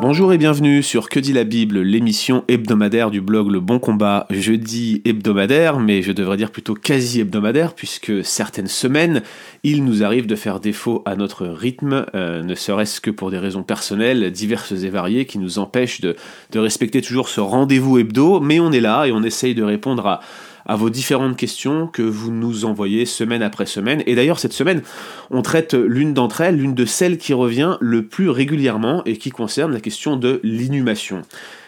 Bonjour et bienvenue sur Que dit la Bible, l'émission hebdomadaire du blog Le Bon Combat. Je dis hebdomadaire, mais je devrais dire plutôt quasi hebdomadaire, puisque certaines semaines, il nous arrive de faire défaut à notre rythme, euh, ne serait-ce que pour des raisons personnelles diverses et variées qui nous empêchent de, de respecter toujours ce rendez-vous hebdo, mais on est là et on essaye de répondre à à vos différentes questions que vous nous envoyez semaine après semaine. Et d'ailleurs, cette semaine, on traite l'une d'entre elles, l'une de celles qui revient le plus régulièrement et qui concerne la question de l'inhumation.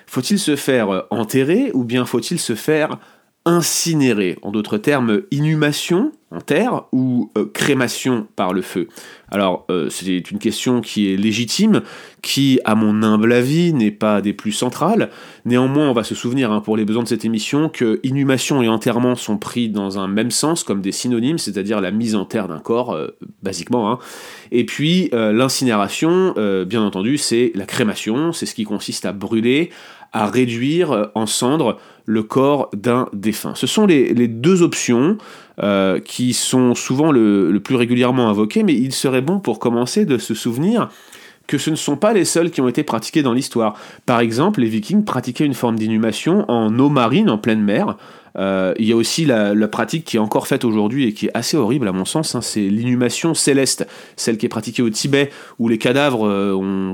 Faut-il se faire enterrer ou bien faut-il se faire incinérer? En d'autres termes, inhumation terre ou euh, crémation par le feu? Alors, euh, c'est une question qui est légitime, qui, à mon humble avis, n'est pas des plus centrales. Néanmoins, on va se souvenir, hein, pour les besoins de cette émission, que inhumation et enterrement sont pris dans un même sens, comme des synonymes, c'est-à-dire la mise en terre d'un corps, euh, basiquement. Hein. Et puis, l'incinération, bien entendu, c'est la crémation, c'est ce qui consiste à brûler, à réduire en cendres le corps d'un défunt. Ce sont les, deux options euh, qui sont souvent le, plus régulièrement invoquées, mais il serait bon pour commencer de se souvenir que ce ne sont pas les seuls qui ont été pratiqués dans l'histoire. Par exemple, les vikings pratiquaient une forme d'inhumation en eau marine, en pleine mer, euh, il y a aussi la, pratique qui est encore faite aujourd'hui et qui est assez horrible à mon sens, hein, c'est l'inhumation céleste, celle qui est pratiquée au Tibet, où les cadavres euh, on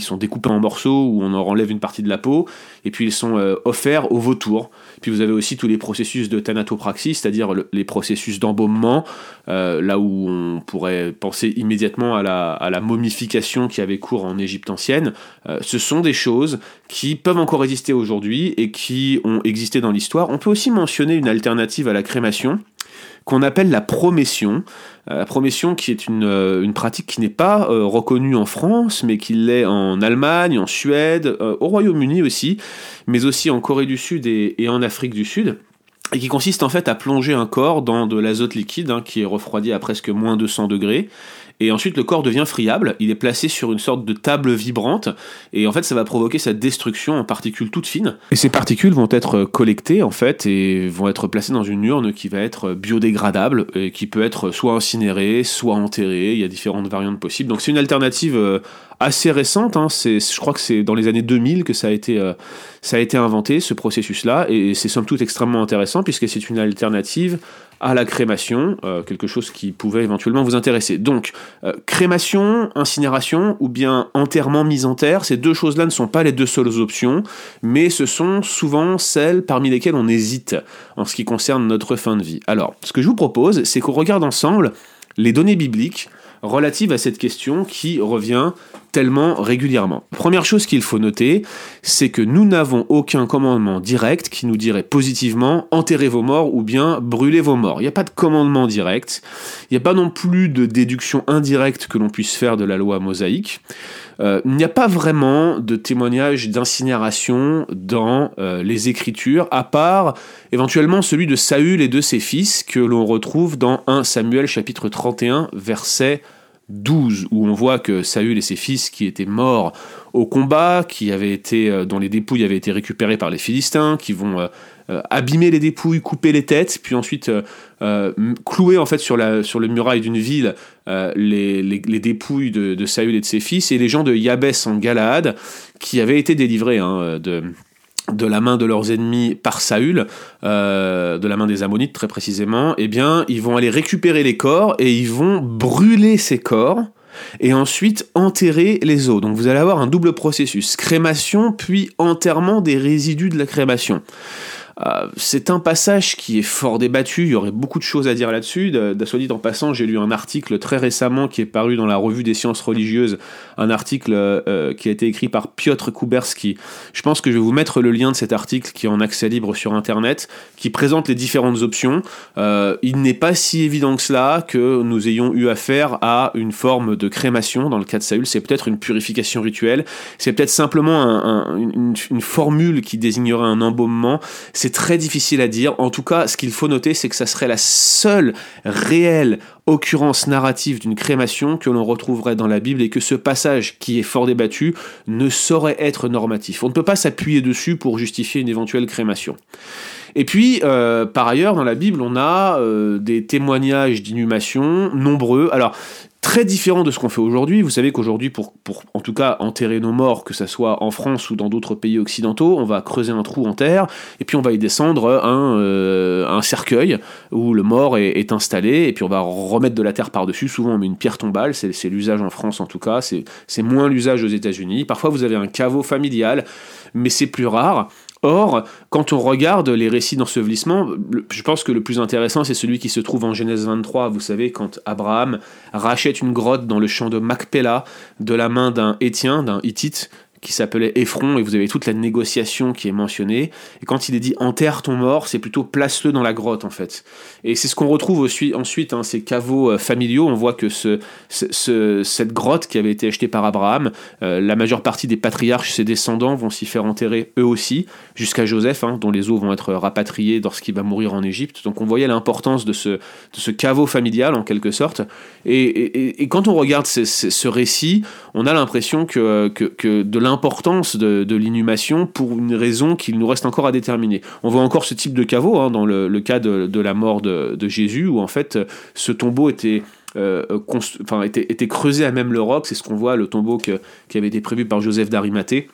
sont découpés en morceaux, où on en enlève une partie de la peau, et puis ils sont euh, offerts aux vautours. Puis vous avez aussi tous les processus de thanatopraxie, c'est-à-dire les processus d'embaumement, là où on pourrait penser immédiatement à la, à la, momification qui avait cours en Égypte ancienne. ce sont des choses qui peuvent encore exister aujourd'hui et qui ont existé dans l'histoire. On peut aussi mentionner une alternative à la crémation qu'on appelle la promession. Euh, la promession qui est une, euh, une pratique qui n'est pas euh, reconnue en France, mais qui l'est en Allemagne, en Suède, au Royaume-Uni aussi, mais aussi en Corée du Sud et, en Afrique du Sud. Et qui consiste en fait à plonger un corps dans de l'azote liquide hein, qui est refroidi à presque moins de 100 degrés et ensuite, le corps devient friable. Il est placé sur une sorte de table vibrante. Et en fait, ça va provoquer sa destruction en particules toutes fines. Et ces particules vont être collectées, en fait, et vont être placées dans une urne qui va être biodégradable et qui peut être soit incinérée, soit enterrée. Il y a différentes variantes possibles. Donc, c'est une alternative euh, assez récente. Hein. Je crois que c'est dans les années 2000 que ça a été, euh, ça a été inventé, ce processus-là. Et c'est somme toute extrêmement intéressant puisque c'est une alternative à la crémation, euh, quelque chose qui pouvait éventuellement vous intéresser. Donc, euh, crémation, incinération ou bien enterrement, mise en terre, ces deux choses-là ne sont pas les deux seules options, mais ce sont souvent celles parmi lesquelles on hésite en ce qui concerne notre fin de vie. Alors, ce que je vous propose, c'est qu'on regarde ensemble les données bibliques relatives à cette question qui revient tellement régulièrement. Première chose qu'il faut noter, c'est que nous n'avons aucun commandement direct qui nous dirait positivement enterrez vos morts ou bien brûlez vos morts. Il n'y a pas de commandement direct, il n'y a pas non plus de déduction indirecte que l'on puisse faire de la loi mosaïque. Euh, il n'y a pas vraiment de témoignage d'incinération dans euh, les Écritures, à part éventuellement celui de Saül et de ses fils que l'on retrouve dans 1 Samuel chapitre 31 verset 12, où on voit que Saül et ses fils qui étaient morts au combat, qui avaient été, euh, dont les dépouilles avaient été récupérées par les Philistins, qui vont euh, euh, abîmer les dépouilles, couper les têtes, puis ensuite clouer en fait sur la sur le muraille d'une ville les, les, dépouilles de, de, Saül et de ses fils, et les gens de Yabès en Galaad, qui avaient été délivrés hein, de de la main de leurs ennemis par Saül, euh, de la main des Ammonites très précisément, eh bien, ils vont aller récupérer les corps et ils vont brûler ces corps et ensuite enterrer les os. Donc vous allez avoir un double processus, crémation puis enterrement des résidus de la crémation. Euh, c'est un passage qui est fort débattu, il y aurait beaucoup de choses à dire là-dessus. Soit dit en passant, j'ai lu un article très récemment qui est paru dans la revue des sciences religieuses, un article euh, qui a été écrit par Piotr Kuberski. Je pense que je vais vous mettre le lien de cet article qui est en accès libre sur Internet, qui présente les différentes options. Euh, il n'est pas si évident que cela que nous ayons eu affaire à une forme de crémation dans le cas de Saül. C'est peut-être une purification rituelle, c'est peut-être simplement une, formule qui désignerait un embaumement. Très difficile à dire. En tout cas, ce qu'il faut noter, c'est que ça serait la seule réelle occurrence narrative d'une crémation que l'on retrouverait dans la Bible et que ce passage, qui est fort débattu, ne saurait être normatif. On ne peut pas s'appuyer dessus pour justifier une éventuelle crémation. Et puis, par ailleurs, dans la Bible, on a des témoignages d'inhumation nombreux. Alors, très différent de ce qu'on fait aujourd'hui. Vous savez qu'aujourd'hui, pour, pour en tout cas enterrer nos morts, que ce soit en France ou dans d'autres pays occidentaux, on va creuser un trou en terre et puis on va y descendre un, euh, un cercueil où le mort est, installé et puis on va remettre de la terre par-dessus. Souvent, on met une pierre tombale, c'est l'usage en France en tout cas, c'est moins l'usage aux États-Unis. Parfois, vous avez un caveau familial, mais c'est plus rare. Or, quand on regarde les récits d'ensevelissement, je pense que le plus intéressant, c'est celui qui se trouve en Genèse 23. Vous savez, quand Abraham rachète une grotte dans le champ de Macpéla de la main d'un Étien, d'un Hittite, qui s'appelait Ephron, et vous avez toute la négociation qui est mentionnée. Et quand il est dit enterre ton mort, c'est plutôt place-le dans la grotte en fait. Et c'est ce qu'on retrouve aussi, ensuite, hein, ces caveaux euh, familiaux. On voit que ce, cette grotte qui avait été achetée par Abraham, euh, la majeure partie des patriarches, ses descendants, vont s'y faire enterrer eux aussi, jusqu'à Joseph, hein, dont les os vont être rapatriés lorsqu'il va mourir en Égypte. Donc on voyait l'importance de ce, caveau familial en quelque sorte. Et, quand on regarde ce, récit, on a l'impression que, que, de l'importance de, l'inhumation pour une raison qu'il nous reste encore à déterminer. On voit encore ce type de caveau hein, dans le, cas de, la mort de, Jésus, où en fait ce tombeau était euh, enfin, était, creusé à même le roc, c'est ce qu'on voit, le tombeau qui avait été prévu par Joseph d'Arimathée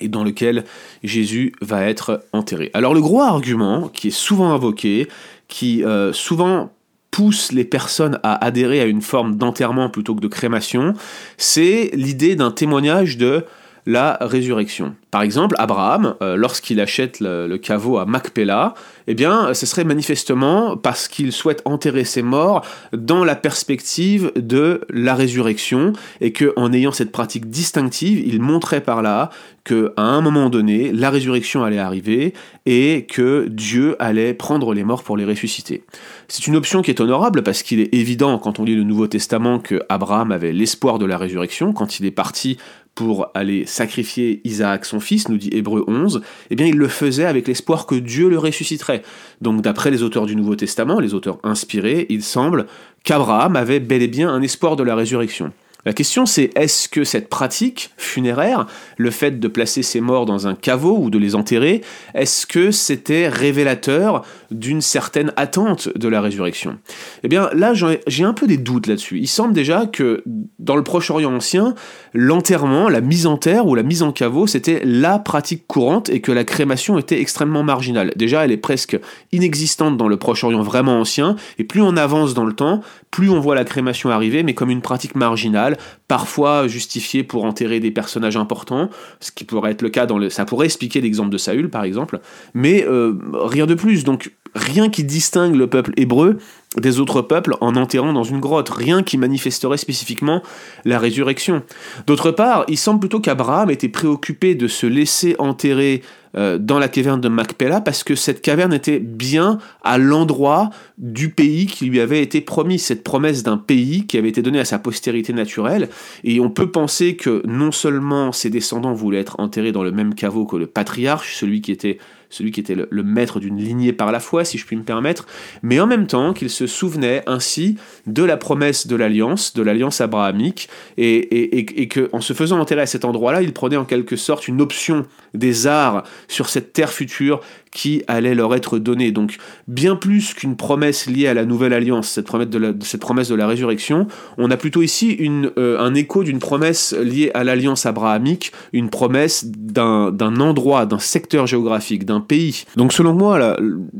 et dans lequel Jésus va être enterré. Alors le gros argument qui est souvent invoqué, qui euh, souvent pousse les personnes à adhérer à une forme d'enterrement plutôt que de crémation, c'est l'idée d'un témoignage de la résurrection. Par exemple, Abraham, euh, lorsqu'il achète le, caveau à Macpéla, eh bien, ce serait manifestement parce qu'il souhaite enterrer ses morts dans la perspective de la résurrection et que, en ayant cette pratique distinctive, il montrait par là que, à un moment donné, la résurrection allait arriver et que Dieu allait prendre les morts pour les ressusciter. C'est une option qui est honorable parce qu'il est évident, quand on lit le Nouveau Testament, que Abraham avait l'espoir de la résurrection quand il est parti pour aller sacrifier Isaac son fils, nous dit Hébreu 11, eh bien il le faisait avec l'espoir que Dieu le ressusciterait. Donc d'après les auteurs du Nouveau Testament, les auteurs inspirés, il semble qu'Abraham avait bel et bien un espoir de la résurrection. La question c'est est-ce que cette pratique funéraire, le fait de placer ses morts dans un caveau ou de les enterrer, est-ce que c'était révélateur d'une certaine attente de la résurrection? Eh bien là j'ai un peu des doutes là-dessus. Il semble déjà que dans le Proche-Orient ancien, l'enterrement, la mise en terre ou la mise en caveau, c'était la pratique courante et que la crémation était extrêmement marginale. Déjà elle est presque inexistante dans le Proche-Orient vraiment ancien et plus on avance dans le temps, plus on voit la crémation arriver mais comme une pratique marginale parfois justifié pour enterrer des personnages importants, ce qui pourrait être le cas dans le... Ça pourrait expliquer l'exemple de Saül, par exemple, mais euh, rien de plus. Donc rien qui distingue le peuple hébreu des autres peuples en enterrant dans une grotte, rien qui manifesterait spécifiquement la résurrection. D'autre part, il semble plutôt qu'Abraham était préoccupé de se laisser enterrer euh, dans la caverne de Macpéla parce que cette caverne était bien à l'endroit du pays qui lui avait été promis, cette promesse d'un pays qui avait été donné à sa postérité naturelle. Et on peut penser que non seulement ses descendants voulaient être enterrés dans le même caveau que le patriarche, celui qui était celui qui était le, maître d'une lignée par la foi, si je puis me permettre, mais en même temps qu'il se souvenait ainsi de la promesse de l'alliance, de l'alliance abrahamique, et, et, et, que en se faisant enterrer à cet endroit-là, il prenait en quelque sorte une option des arts sur cette terre future qui allait leur être donnée. Donc bien plus qu'une promesse liée à la nouvelle alliance, cette promesse de la, cette résurrection, on a plutôt ici euh, un écho d'une promesse liée à l'alliance abrahamique, une promesse d'un endroit, d'un secteur géographique, d'un pays. Donc selon moi, la,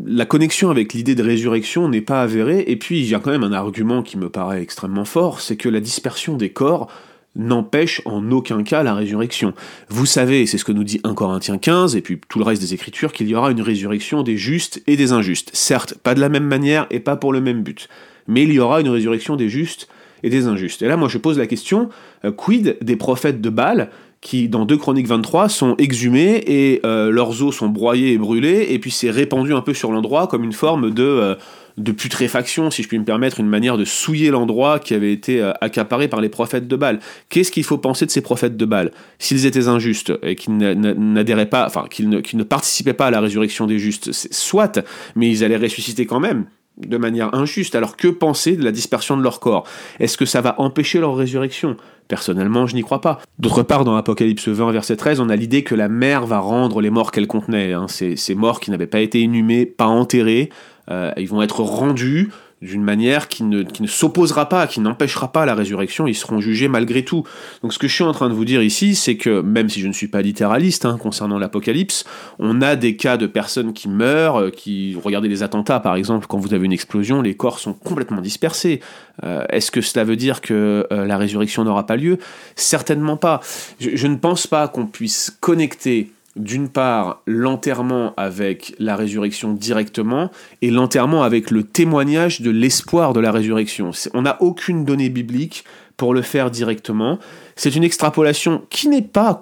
la connexion avec l'idée de résurrection n'est pas avérée, et puis il y a quand même un argument qui me paraît extrêmement fort, c'est que la dispersion des corps n'empêche en aucun cas la résurrection. Vous savez, c'est ce que nous dit 1 Corinthiens 15, et puis tout le reste des Écritures, qu'il y aura une résurrection des justes et des injustes. Certes, pas de la même manière et pas pour le même but, mais il y aura une résurrection des justes et des injustes. Et là, moi, je pose la question, euh, quid des prophètes de Baal qui, dans 2 Chroniques 23, sont exhumés et euh, leurs os sont broyés et brûlés, et puis c'est répandu un peu sur l'endroit comme une forme de... Euh, de putréfaction, si je puis me permettre, une manière de souiller l'endroit qui avait été euh, accaparé par les prophètes de Baal. Qu'est-ce qu'il faut penser de ces prophètes de Baal? S'ils étaient injustes et qu'ils n'adhéraient pas, qu'ils ne, participaient pas à la résurrection des justes, soit, mais ils allaient ressusciter quand même. De manière injuste. Alors que penser de la dispersion de leur corps? Est-ce que ça va empêcher leur résurrection? Personnellement, je n'y crois pas. D'autre part, dans Apocalypse 20, verset 13, on a l'idée que la mer va rendre les morts qu'elle contenait. Hein. Ces, morts qui n'avaient pas été inhumés, pas enterrés, euh, ils vont être rendus d'une manière qui ne, qui ne s'opposera pas, qui n'empêchera pas la résurrection, ils seront jugés malgré tout. Donc ce que je suis en train de vous dire ici, c'est que même si je ne suis pas littéraliste hein, concernant l'Apocalypse, on a des cas de personnes qui meurent, euh, qui regardez les attentats par exemple, quand vous avez une explosion, les corps sont complètement dispersés. Euh, Est-ce que cela veut dire que euh, la résurrection n'aura pas lieu? Certainement pas. Je, je ne pense pas qu'on puisse connecter d'une part l'enterrement avec la résurrection directement et l'enterrement avec le témoignage de l'espoir de la résurrection. On n'a aucune donnée biblique pour le faire directement. C'est une extrapolation qui n'est pas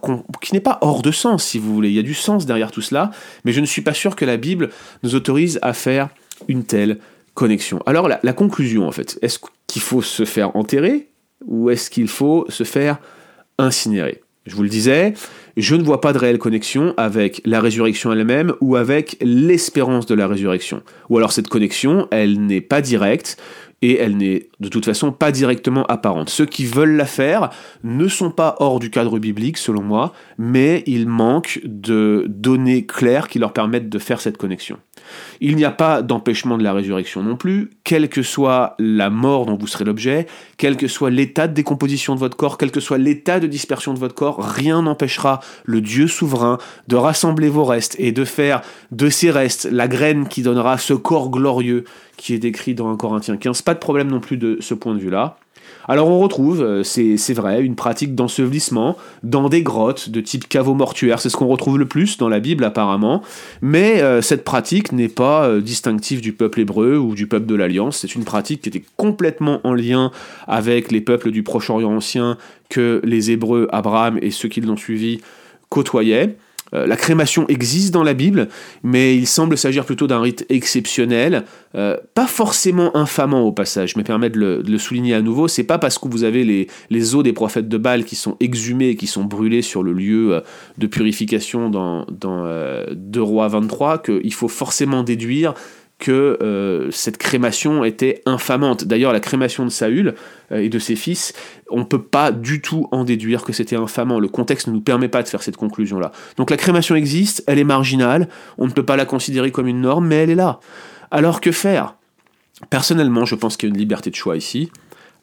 hors de sens si vous voulez. Il y a du sens derrière tout cela, mais je ne suis pas sûr que la Bible nous autorise à faire une telle connexion. Alors la conclusion en fait, est-ce qu'il faut se faire enterrer ou est-ce qu'il faut se faire incinérer? Je vous le disais, je ne vois pas de réelle connexion avec la résurrection elle-même ou avec l'espérance de la résurrection. Ou alors cette connexion, elle n'est pas directe et elle n'est de toute façon pas directement apparente. Ceux qui veulent la faire ne sont pas hors du cadre biblique selon moi, mais il manque de données claires qui leur permettent de faire cette connexion. Il n'y a pas d'empêchement de la résurrection non plus, quelle que soit la mort dont vous serez l'objet, quel que soit l'état de décomposition de votre corps, quel que soit l'état de dispersion de votre corps, rien n'empêchera le Dieu souverain de rassembler vos restes et de faire de ces restes la graine qui donnera ce corps glorieux qui est décrit dans 1 Corinthiens 15. Pas de problème non plus de ce point de vue-là. Alors on retrouve, euh, c'est vrai, une pratique d'ensevelissement dans des grottes de type caveau mortuaire. C'est ce qu'on retrouve le plus dans la Bible apparemment. Mais euh, cette pratique n'est pas euh, distinctive du peuple hébreu ou du peuple de l'Alliance. C'est une pratique qui était complètement en lien avec les peuples du Proche-Orient ancien que les Hébreux, Abraham et ceux qui l'ont suivi côtoyaient. Euh, la crémation existe dans la Bible, mais il semble s'agir plutôt d'un rite exceptionnel, euh, pas forcément infamant au passage. Je me permets de le, souligner à nouveau. C'est pas parce que vous avez les, les, os des prophètes de Baal qui sont exhumés et qui sont brûlés sur le lieu euh, de purification dans, dans 2 Rois 23 qu'il faut forcément déduire que euh, cette crémation était infamante. D'ailleurs, la crémation de Saül euh, et de ses fils, on ne peut pas du tout en déduire que c'était infamant. Le contexte ne nous permet pas de faire cette conclusion-là. Donc la crémation existe, elle est marginale, on ne peut pas la considérer comme une norme, mais elle est là. Alors que faire? Personnellement, je pense qu'il y a une liberté de choix ici.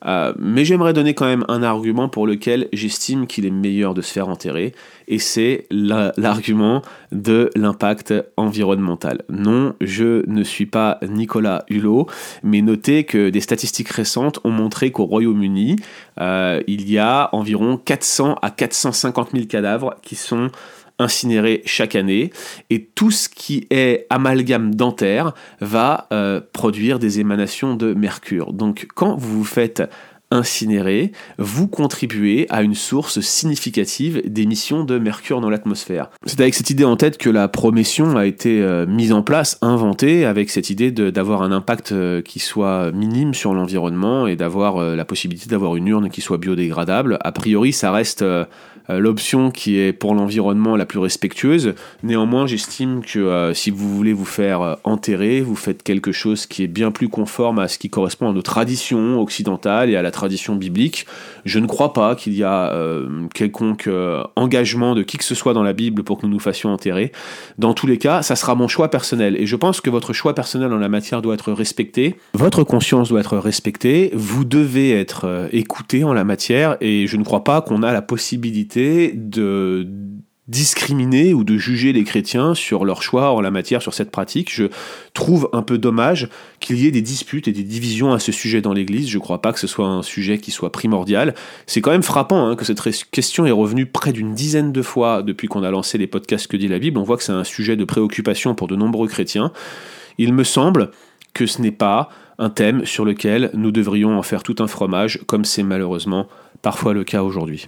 Euh, mais j'aimerais donner quand même un argument pour lequel j'estime qu'il est meilleur de se faire enterrer, et c'est l'argument de l'impact environnemental. Non, je ne suis pas Nicolas Hulot, mais notez que des statistiques récentes ont montré qu'au Royaume-Uni, euh, il y a environ 400 à 450 000 cadavres qui sont incinéré chaque année et tout ce qui est amalgame dentaire va euh, produire des émanations de mercure. Donc quand vous vous faites incinérer, vous contribuez à une source significative d'émissions de mercure dans l'atmosphère. C'est avec cette idée en tête que la promotion a été euh, mise en place, inventée, avec cette idée d'avoir un impact euh, qui soit minime sur l'environnement et d'avoir la possibilité d'avoir une urne qui soit biodégradable. A priori, ça reste l'option qui est pour l'environnement la plus respectueuse. Néanmoins, j'estime que euh, si vous voulez vous faire euh, enterrer, vous faites quelque chose qui est bien plus conforme à ce qui correspond à nos traditions occidentales et à la tradition biblique. Je ne crois pas qu'il y a quelconque engagement de qui que ce soit dans la Bible pour que nous nous fassions enterrer. Dans tous les cas, ça sera mon choix personnel et je pense que votre choix personnel en la matière doit être respecté. Votre conscience doit être respectée. Vous devez être écouté en la matière et je ne crois pas qu'on a la de discriminer ou de juger les chrétiens sur leur choix en la matière sur cette pratique. Je trouve un peu dommage qu'il y ait des disputes et des divisions à ce sujet dans l'Église. Je ne crois pas que ce soit un sujet qui soit primordial. C'est quand même frappant hein, que cette question est revenue près d'une dizaine de fois depuis qu'on a lancé les podcasts Que dit la Bible. On voit que c'est un sujet de préoccupation pour de nombreux chrétiens. Il me semble que ce n'est pas un thème sur lequel nous devrions en faire tout un fromage, comme c'est malheureusement parfois le cas aujourd'hui.